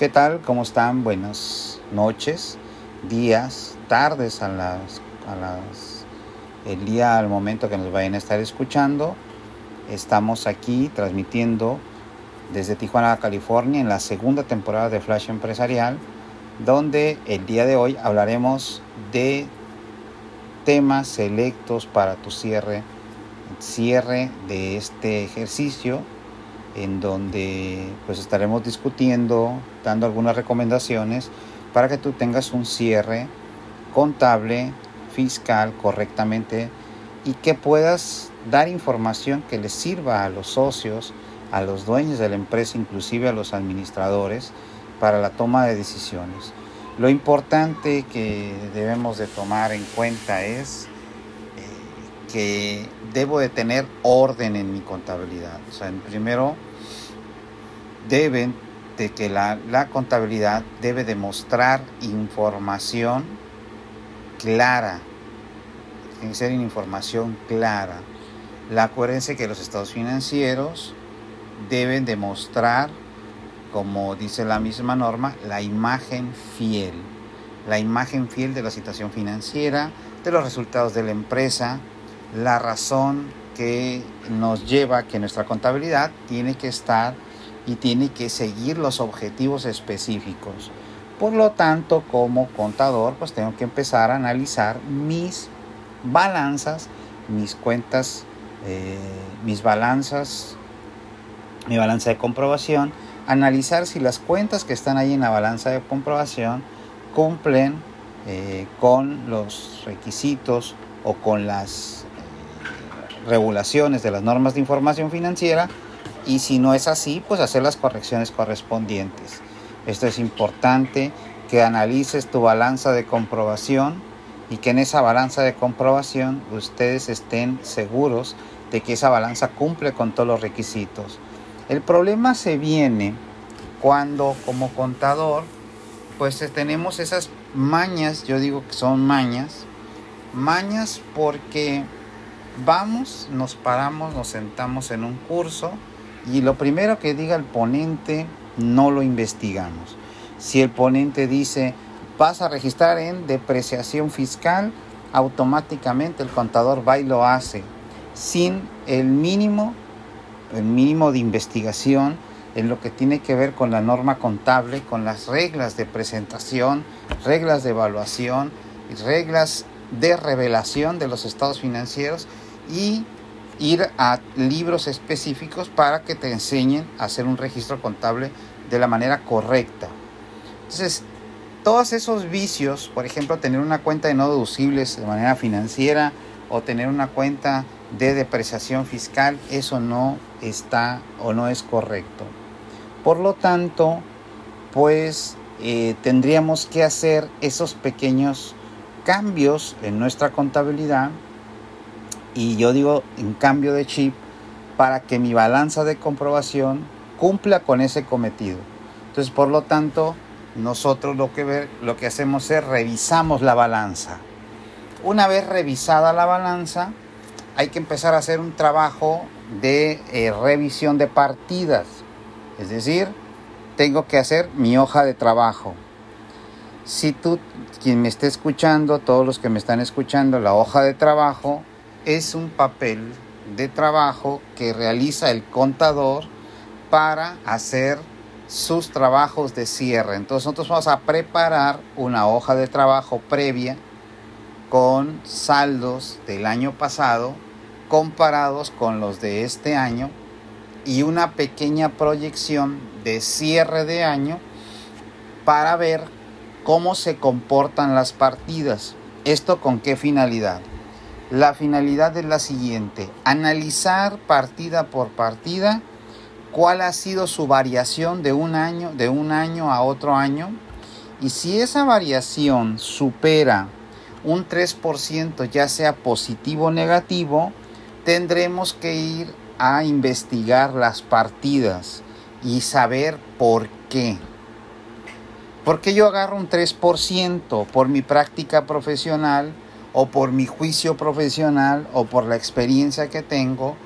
¿Qué tal? ¿Cómo están? Buenas noches, días, tardes a las, a las el día al momento que nos vayan a estar escuchando. Estamos aquí transmitiendo desde Tijuana, California, en la segunda temporada de Flash Empresarial, donde el día de hoy hablaremos de temas selectos para tu cierre, cierre de este ejercicio en donde pues estaremos discutiendo, dando algunas recomendaciones para que tú tengas un cierre contable, fiscal correctamente y que puedas dar información que les sirva a los socios, a los dueños de la empresa, inclusive a los administradores, para la toma de decisiones. Lo importante que debemos de tomar en cuenta es que debo de tener orden en mi contabilidad. O sea, primero deben de que la, la contabilidad debe demostrar información clara. Tiene que ser información clara. La coherencia que los estados financieros deben demostrar, como dice la misma norma, la imagen fiel. La imagen fiel de la situación financiera, de los resultados de la empresa, la razón que nos lleva a que nuestra contabilidad tiene que estar y tiene que seguir los objetivos específicos. Por lo tanto, como contador, pues tengo que empezar a analizar mis balanzas, mis cuentas, eh, mis balanzas, mi balanza de comprobación, analizar si las cuentas que están ahí en la balanza de comprobación cumplen eh, con los requisitos o con las regulaciones de las normas de información financiera y si no es así, pues hacer las correcciones correspondientes. Esto es importante que analices tu balanza de comprobación y que en esa balanza de comprobación ustedes estén seguros de que esa balanza cumple con todos los requisitos. El problema se viene cuando como contador pues tenemos esas mañas, yo digo que son mañas, mañas porque vamos, nos paramos, nos sentamos en un curso y lo primero que diga el ponente no lo investigamos. Si el ponente dice vas a registrar en depreciación fiscal, automáticamente el contador va y lo hace sin el mínimo, el mínimo de investigación en lo que tiene que ver con la norma contable, con las reglas de presentación, reglas de evaluación, reglas de revelación de los estados financieros y ir a libros específicos para que te enseñen a hacer un registro contable de la manera correcta. Entonces, todos esos vicios, por ejemplo, tener una cuenta de no deducibles de manera financiera o tener una cuenta de depreciación fiscal, eso no está o no es correcto. Por lo tanto, pues eh, tendríamos que hacer esos pequeños cambios en nuestra contabilidad y yo digo en cambio de chip para que mi balanza de comprobación cumpla con ese cometido. Entonces, por lo tanto, nosotros lo que, lo que hacemos es revisamos la balanza. Una vez revisada la balanza, hay que empezar a hacer un trabajo de eh, revisión de partidas. Es decir, tengo que hacer mi hoja de trabajo. Si tú, quien me esté escuchando, todos los que me están escuchando, la hoja de trabajo es un papel de trabajo que realiza el contador para hacer sus trabajos de cierre. Entonces nosotros vamos a preparar una hoja de trabajo previa con saldos del año pasado comparados con los de este año y una pequeña proyección de cierre de año para ver cómo se comportan las partidas. ¿Esto con qué finalidad? La finalidad es la siguiente, analizar partida por partida cuál ha sido su variación de un año, de un año a otro año y si esa variación supera un 3%, ya sea positivo o negativo, tendremos que ir a investigar las partidas y saber por qué. ¿Por qué yo agarro un 3% por mi práctica profesional? O por mi juicio profesional o por la experiencia que tengo,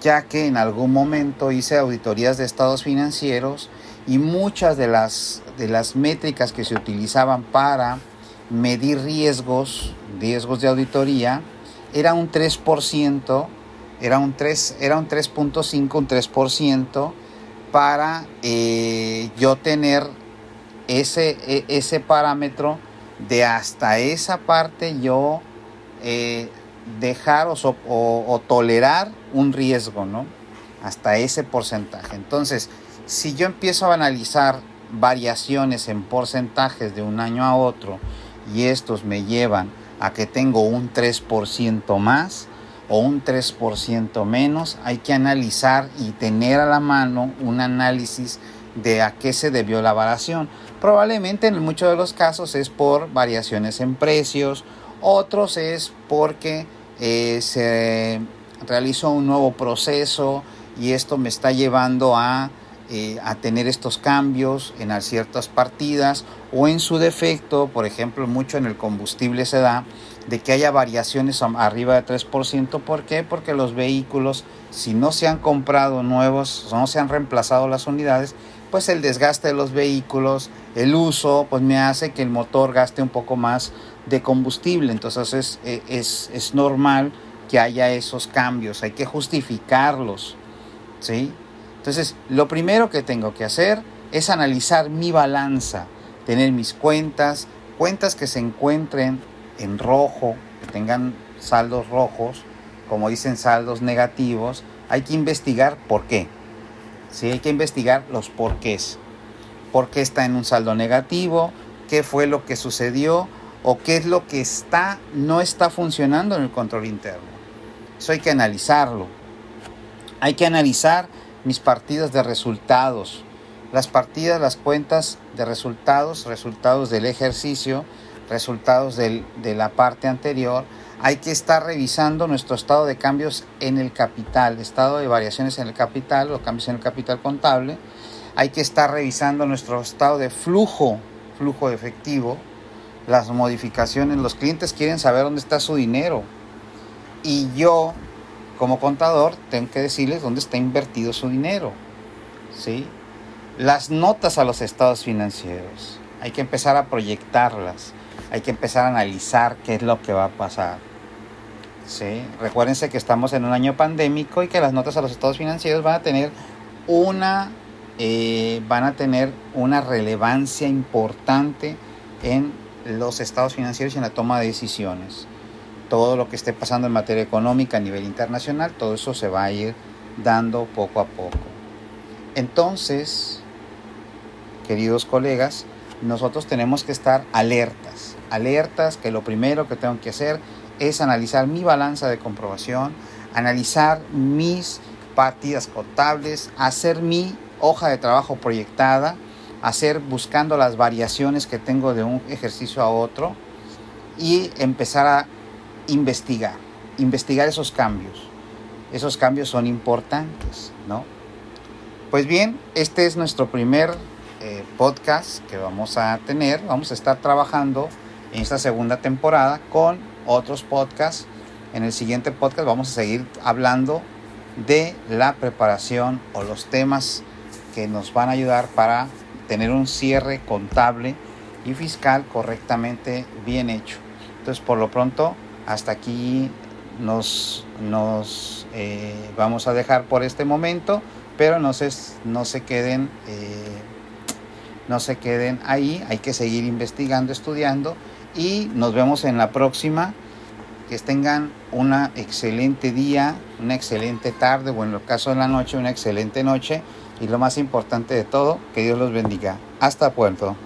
ya que en algún momento hice auditorías de estados financieros y muchas de las, de las métricas que se utilizaban para medir riesgos, riesgos de auditoría, era un 3%, era un 3, era un 3.5, un 3% para eh, yo tener ese, e, ese parámetro de hasta esa parte yo eh, dejar o, o, tolerar un riesgo, ¿no? Hasta ese porcentaje. Entonces, si yo empiezo a analizar variaciones en porcentajes de un año a otro y estos me llevan a que tengo un 3% más o un 3% menos, hay que analizar y tener a la mano un análisis de a qué se debió la variación. Probablemente en muchos de los casos es por variaciones en precios, otros es porque eh, se realizó un nuevo proceso y esto me está llevando a, eh, a tener estos cambios en ciertas partidas o en su defecto, por ejemplo, mucho en el combustible se da de que haya variaciones arriba de 3%. ¿Por qué? Porque los vehículos, si no se han comprado nuevos, no se han reemplazado las unidades, pues el desgaste de los vehículos, el uso, pues me hace que el motor gaste un poco más de combustible. Entonces es, e, es, es normal que haya esos cambios, hay que justificarlos. ¿sí? Entonces, lo primero que tengo que hacer es analizar mi balanza, tener mis cuentas, cuentas que se encuentren en rojo, que tengan saldos rojos, como dicen saldos negativos, hay que investigar por qué. Sí, hay que investigar los porqués. ¿Por qué está en un saldo negativo? ¿Qué fue lo que sucedió? ¿O qué es lo que está, no está funcionando en el control interno? Eso hay que analizarlo. Hay que analizar mis partidas de resultados. Las partidas, las cuentas de resultados, resultados del ejercicio, resultados de la parte anterior, hay que estar revisando nuestro estado de cambios en el capital, estado de variaciones en el capital o cambios en el capital contable. Hay que estar revisando nuestro estado de flujo, flujo efectivo, las modificaciones. Los clientes quieren saber dónde está su dinero. Y yo, como contador, tengo que decirles dónde está invertido su dinero. ¿sí? Las notas a los estados financieros. Hay que empezar a proyectarlas hay que empezar a analizar qué es lo que va a pasar. ¿sí? Recuérdense que estamos en un año pandémico y que las notas a los estados financieros van a tener una, eh, van a tener una relevancia importante en los estados financieros y en la toma de decisiones. Todo lo que esté pasando en materia económica a nivel internacional, todo eso se va a ir dando poco a poco. Entonces, queridos colegas, nosotros tenemos que estar alertas alertas que lo primero que tengo que hacer es analizar mi balanza de comprobación, analizar mis partidas contables, hacer mi hoja de trabajo proyectada, hacer buscando las variaciones que tengo de un ejercicio a otro y empezar a investigar, investigar esos cambios. Esos cambios son importantes, ¿no? Pues bien, este es nuestro primer eh, podcast que vamos a tener. Vamos a estar trabajando en esta segunda temporada con otros podcasts. En el siguiente podcast vamos a seguir hablando de la preparación o los temas que nos van a ayudar para tener un cierre contable y fiscal correctamente bien hecho. Entonces, por lo pronto, hasta aquí nos, nos eh, vamos a dejar por este momento, pero no se, no se queden. Eh, no se queden ahí, hay que seguir investigando, estudiando y nos vemos en la próxima. Que tengan una excelente día, una excelente tarde o en el caso de la noche, una excelente noche y lo más importante de todo, que Dios los bendiga. Hasta pronto.